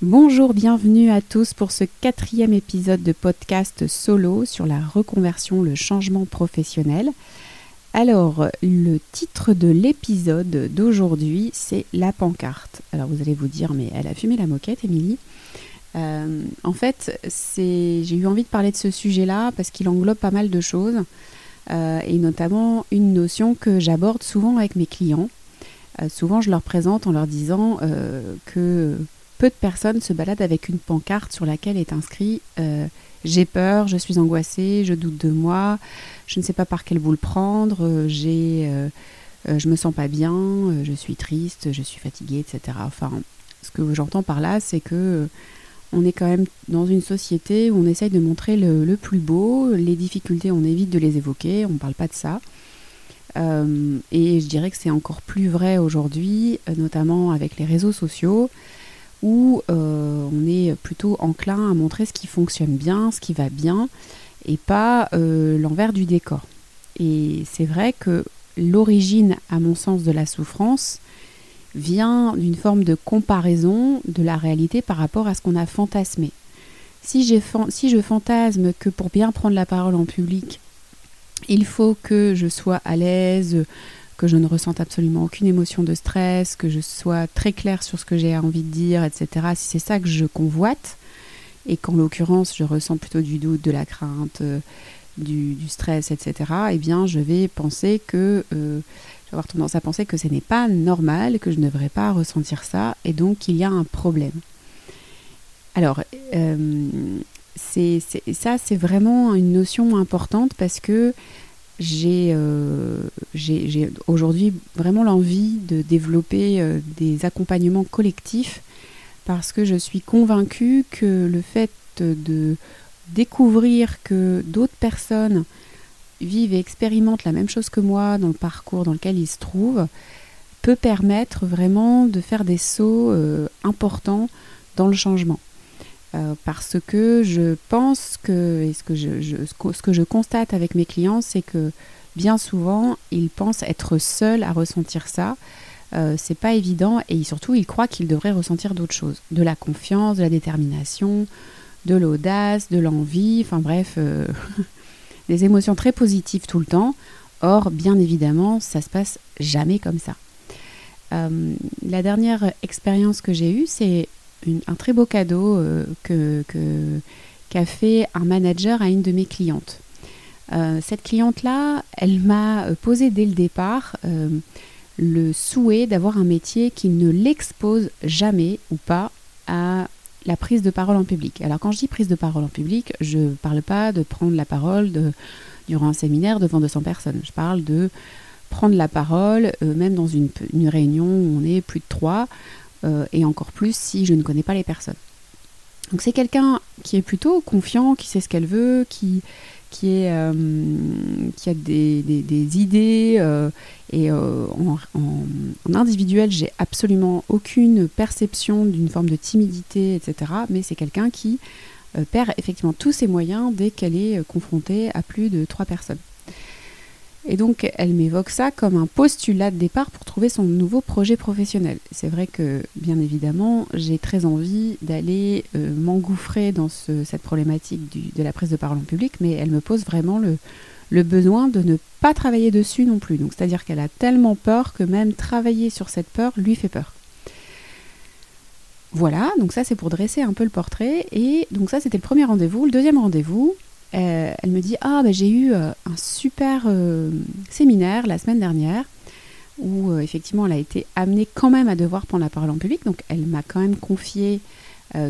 Bonjour, bienvenue à tous pour ce quatrième épisode de podcast solo sur la reconversion, le changement professionnel. Alors, le titre de l'épisode d'aujourd'hui, c'est la pancarte. Alors, vous allez vous dire, mais elle a fumé la moquette, Émilie. Euh, en fait, j'ai eu envie de parler de ce sujet-là parce qu'il englobe pas mal de choses, euh, et notamment une notion que j'aborde souvent avec mes clients. Euh, souvent, je leur présente en leur disant que peu de personnes se baladent avec une pancarte sur laquelle est inscrit euh, J'ai peur, je suis angoissée, je doute de moi, je ne sais pas par quel bout le prendre, euh, j'ai, euh, je me sens pas bien, je suis triste, je suis fatiguée, etc. Enfin, ce que j'entends par là, c'est que on est quand même dans une société où on essaye de montrer le, le plus beau, les difficultés, on évite de les évoquer, on ne parle pas de ça. et je dirais que c'est encore plus vrai aujourd'hui, notamment avec les réseaux sociaux où euh, on est plutôt enclin à montrer ce qui fonctionne bien, ce qui va bien, et pas euh, l'envers du décor. Et c'est vrai que l'origine, à mon sens, de la souffrance vient d'une forme de comparaison de la réalité par rapport à ce qu'on a fantasmé. Si, si je fantasme que pour bien prendre la parole en public, il faut que je sois à l'aise, que je ne ressente absolument aucune émotion de stress, que je sois très claire sur ce que j'ai envie de dire, etc. Si c'est ça que je convoite, et qu'en l'occurrence je ressens plutôt du doute, de la crainte, euh, du, stress, etc., eh bien je vais penser que, euh, je vais avoir tendance à penser que ce n'est pas normal, que je ne devrais pas ressentir ça, et donc qu'il y a un problème. Alors, euh, ça c'est vraiment une notion importante parce que j'ai aujourd'hui vraiment l'envie de développer euh, des accompagnements collectifs parce que je suis convaincue que le fait de découvrir que d'autres personnes vivent et expérimentent la même chose que moi dans le parcours dans lequel ils se trouvent peut permettre vraiment de faire des sauts euh, importants dans le changement. Euh, parce que je pense que, et ce que je, constate avec mes clients, c'est que bien souvent, ils pensent être seuls à ressentir ça. Euh, c'est pas évident et surtout, ils croient qu'ils devraient ressentir d'autres choses. De la confiance, de la détermination, de l'audace, de l'envie, enfin bref, euh, des émotions très positives tout le temps. Or, bien évidemment, ça se passe jamais comme ça. La dernière expérience que j'ai eue, c'est un très beau cadeau euh, que, qu'a fait un manager à une de mes clientes. Euh, cette cliente-là, elle m'a euh, posé dès le départ le souhait d'avoir un métier qui ne l'expose jamais ou pas à la prise de parole en public. Alors quand je dis prise de parole en public, je ne parle pas de prendre la parole durant un séminaire devant 200 personnes. Je parle de prendre la parole, même dans une, réunion où on est plus de trois, euh, et encore plus si je ne connais pas les personnes. Donc c'est quelqu'un qui est plutôt confiant, qui sait ce qu'elle veut, qui, qui, euh, a des, des, idées. Euh, et en, individuel, j'ai absolument aucune perception d'une forme de timidité, etc. Mais c'est quelqu'un qui perd effectivement tous ses moyens dès qu'elle est confrontée à plus de trois personnes. Et donc, elle m'évoque ça comme un postulat de départ pour trouver son nouveau projet professionnel. C'est vrai que, bien évidemment, j'ai très envie d'aller euh, m'engouffrer dans cette problématique de la prise de parole en public, mais elle me pose vraiment le, le besoin de ne pas travailler dessus non plus. Donc, c'est-à-dire qu'elle a tellement peur que même travailler sur cette peur lui fait peur. Voilà, donc ça c'est pour dresser un peu le portrait. Et donc ça c'était le premier rendez-vous. Le deuxième rendez-vous, euh, elle me dit Ah, ben, j'ai eu euh, un super euh, séminaire la semaine dernière où effectivement elle a été amenée quand même à devoir prendre la parole en public. Donc elle m'a quand même confié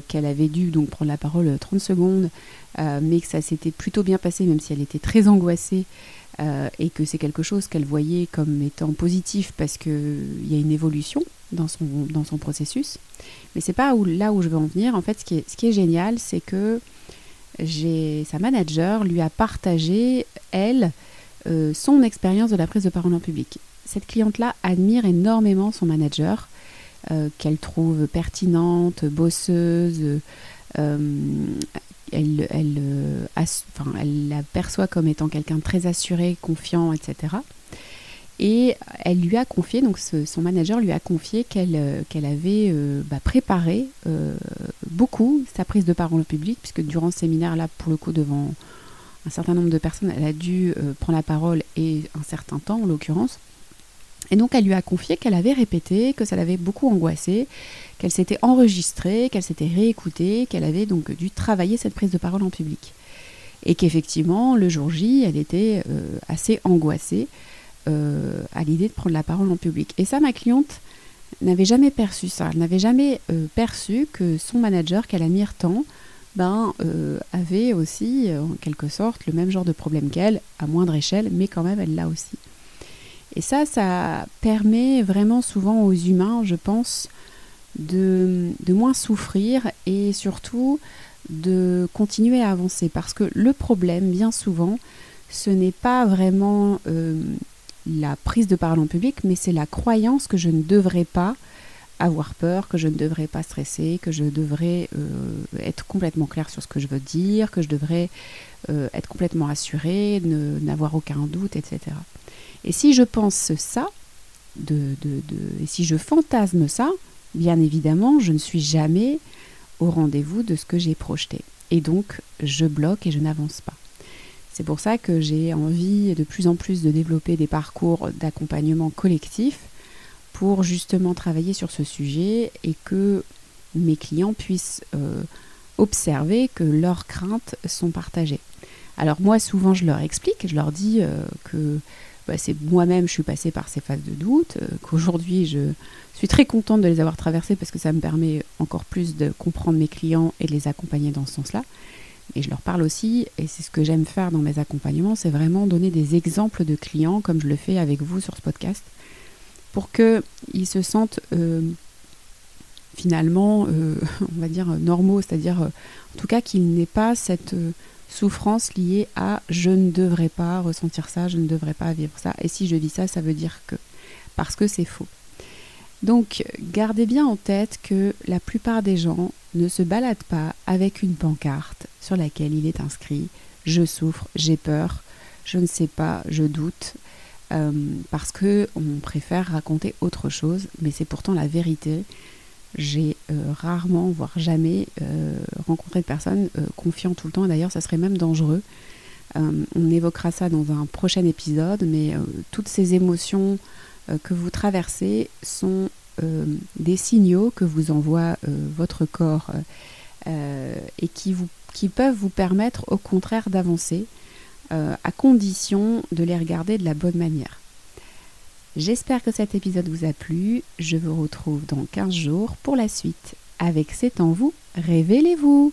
qu'elle avait dû donc prendre la parole 30 secondes, mais que ça s'était plutôt bien passé, même si elle était très angoissée. et que c'est quelque chose qu'elle voyait comme étant positif parce qu'il y a une évolution dans son, dans son processus. Mais c'est pas là où je veux en venir. En fait, ce qui est, ce qui est génial, c'est que sa manager lui a partagé, elle, euh, son expérience de la prise de parole en public. Cette cliente-là admire énormément son manager, euh, qu'elle trouve pertinente, bosseuse. Euh, elle, la perçoit comme étant quelqu'un de très assuré, confiant, etc. Et elle lui a confié, donc son manager lui a confié qu'elle avait bah, préparé beaucoup sa prise de parole au public, puisque durant ce séminaire-là, pour le coup, devant un certain nombre de personnes, elle a dû prendre la parole et un certain temps en l'occurrence. Et donc elle lui a confié qu'elle avait répété, que ça l'avait beaucoup angoissée, qu'elle s'était enregistrée, qu'elle s'était réécoutée, qu'elle avait donc dû travailler cette prise de parole en public. Et qu'effectivement, le jour J, elle était euh, assez angoissée euh, à l'idée de prendre la parole en public. Et ça, ma cliente n'avait jamais perçu ça. Elle n'avait jamais euh, perçu que son manager, qu'elle admire tant, ben, avait aussi, en quelque sorte, le même genre de problème qu'elle, à moindre échelle, mais quand même, elle l'a aussi. Et ça, ça permet vraiment souvent aux humains, je pense, de, moins souffrir et surtout de continuer à avancer. Parce que le problème, bien souvent, ce n'est pas vraiment euh, la prise de parole en public, mais c'est la croyance que je ne devrais pas avoir peur, que je ne devrais pas stresser, que je devrais euh, être complètement clair sur ce que je veux dire, que je devrais euh, être complètement assuré, n'avoir aucun doute, etc. Et si je pense ça, et si je fantasme ça, bien évidemment, je ne suis jamais au rendez-vous de ce que j'ai projeté. Et donc, je bloque et je n'avance pas. C'est pour ça que j'ai envie de plus en plus de développer des parcours d'accompagnement collectif pour justement travailler sur ce sujet et que mes clients puissent euh, observer que leurs craintes sont partagées. Alors moi souvent je leur explique, je leur dis euh, que bah, moi-même, je suis passée par ces phases de doute, euh, qu'aujourd'hui je suis très contente de les avoir traversées parce que ça me permet encore plus de comprendre mes clients et de les accompagner dans ce sens-là. Et je leur parle aussi, et c'est ce que j'aime faire dans mes accompagnements, c'est vraiment donner des exemples de clients, comme je le fais avec vous sur ce podcast, pour qu'ils se sentent euh, finalement, euh, on va dire, normaux, c'est-à-dire en tout cas qu'il n'ait pas cette souffrance liée à je ne devrais pas ressentir ça, je ne devrais pas vivre ça. Et si je vis ça, ça veut dire que. Parce que c'est faux. Donc, gardez bien en tête que la plupart des gens ne se baladent pas avec une pancarte sur laquelle il est inscrit je souffre, j'ai peur, je ne sais pas, je doute, euh, parce que on préfère raconter autre chose, mais c'est pourtant la vérité j'ai euh, rarement, voire jamais, euh, rencontré de personnes confiantes tout le temps. D'ailleurs, ça serait même dangereux. on évoquera ça dans un prochain épisode, mais toutes ces émotions que vous traversez sont des signaux que vous envoie votre corps et qui, vous, qui peuvent vous permettre au contraire d'avancer, à condition de les regarder de la bonne manière. J'espère que cet épisode vous a plu. Je vous retrouve dans 15 jours pour la suite. Avec C'est en vous, révélez-vous